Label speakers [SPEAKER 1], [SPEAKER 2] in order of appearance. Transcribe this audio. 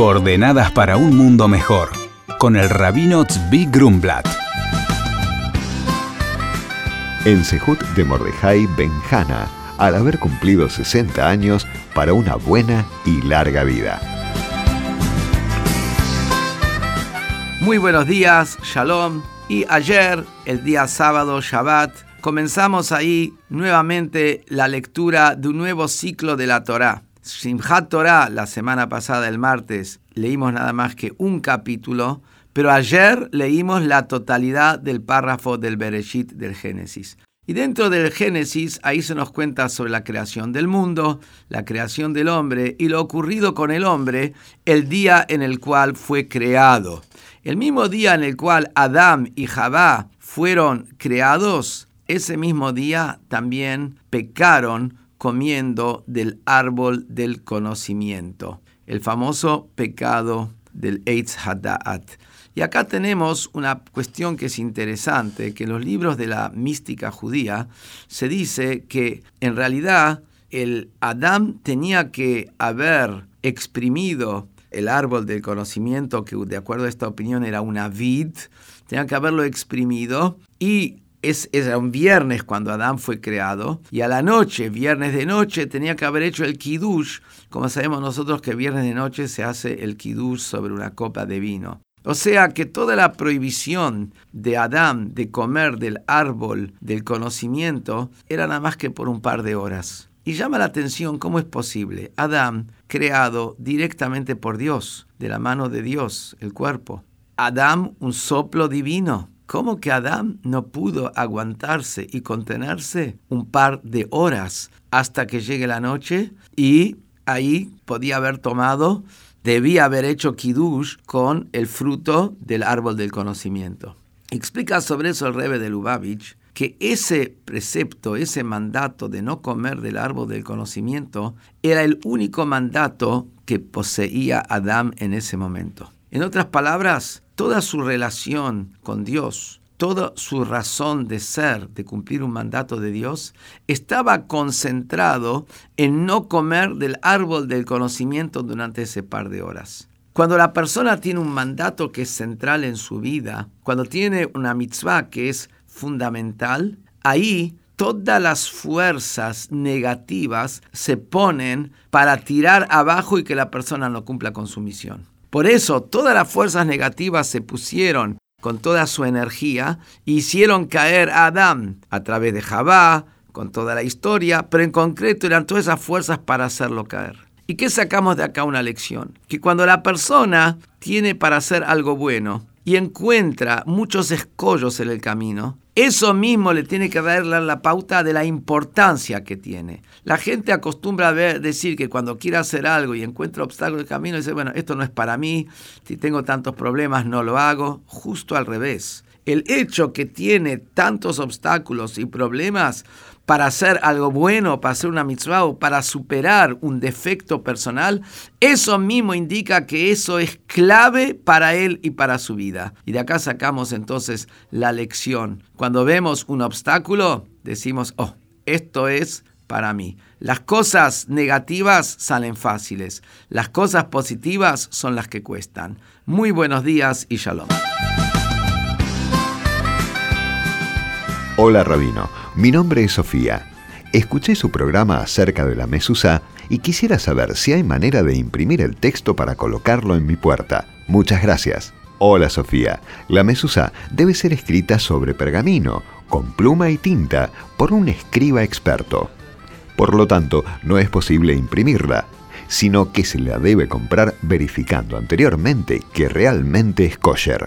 [SPEAKER 1] Coordenadas para un mundo mejor, con el rabino Tzvi Grumblat.
[SPEAKER 2] El Sejut de Mordejai Benjana, al haber cumplido 60 años para una buena y larga vida.
[SPEAKER 3] Muy buenos días, Shalom. Y ayer, el día sábado, Shabbat, comenzamos ahí nuevamente la lectura de un nuevo ciclo de la Torá. Simchat Torah, la semana pasada, el martes, leímos nada más que un capítulo, pero ayer leímos la totalidad del párrafo del Bereshit del Génesis. Y dentro del Génesis, ahí se nos cuenta sobre la creación del mundo, la creación del hombre y lo ocurrido con el hombre el día en el cual fue creado. El mismo día en el cual Adán y Jabá fueron creados, ese mismo día también pecaron comiendo del árbol del conocimiento, el famoso pecado del Eitz Hada'at. Y acá tenemos una cuestión que es interesante, que en los libros de la mística judía se dice que en realidad el Adán tenía que haber exprimido el árbol del conocimiento, que de acuerdo a esta opinión era una vid, tenía que haberlo exprimido y es, era un viernes cuando Adán fue creado, y a la noche, viernes de noche, tenía que haber hecho el kiddush, como sabemos nosotros que viernes de noche se hace el kiddush sobre una copa de vino. O sea que toda la prohibición de Adán de comer del árbol del conocimiento era nada más que por un par de horas. Y llama la atención cómo es posible. Adán, creado directamente por Dios, de la mano de Dios, el cuerpo. Adán, un soplo divino. ¿Cómo que Adán no pudo aguantarse y contenerse un par de horas hasta que llegue la noche? Y ahí podía haber tomado, debía haber hecho kiddush con el fruto del árbol del conocimiento. Explica sobre eso el Rebe de Lubavitch que ese precepto, ese mandato de no comer del árbol del conocimiento, era el único mandato que poseía Adán en ese momento. En otras palabras, toda su relación con Dios, toda su razón de ser, de cumplir un mandato de Dios, estaba concentrado en no comer del árbol del conocimiento durante ese par de horas. Cuando la persona tiene un mandato que es central en su vida, cuando tiene una mitzvah que es fundamental, ahí todas las fuerzas negativas se ponen para tirar abajo y que la persona no cumpla con su misión. Por eso todas las fuerzas negativas se pusieron con toda su energía e hicieron caer a Adán a través de Jabá, con toda la historia, pero en concreto eran todas esas fuerzas para hacerlo caer. ¿Y qué sacamos de acá una lección? Que cuando la persona tiene para hacer algo bueno y encuentra muchos escollos en el camino, eso mismo le tiene que dar la pauta de la importancia que tiene. La gente acostumbra a decir que cuando quiere hacer algo y encuentra obstáculos en el camino, dice, bueno, esto no es para mí, si tengo tantos problemas no lo hago. Justo al revés. El hecho que tiene tantos obstáculos y problemas para hacer algo bueno, para hacer una mitzvah o para superar un defecto personal, eso mismo indica que eso es clave para él y para su vida. Y de acá sacamos entonces la lección. Cuando vemos un obstáculo, decimos, oh, esto es para mí. Las cosas negativas salen fáciles, las cosas positivas son las que cuestan. Muy buenos días y shalom.
[SPEAKER 2] Hola Rabino, mi nombre es Sofía. Escuché su programa acerca de la mesusa y quisiera saber si hay manera de imprimir el texto para colocarlo en mi puerta. Muchas gracias. Hola Sofía, la mesusa debe ser escrita sobre pergamino, con pluma y tinta, por un escriba experto. Por lo tanto, no es posible imprimirla, sino que se la debe comprar verificando anteriormente que realmente es kosher.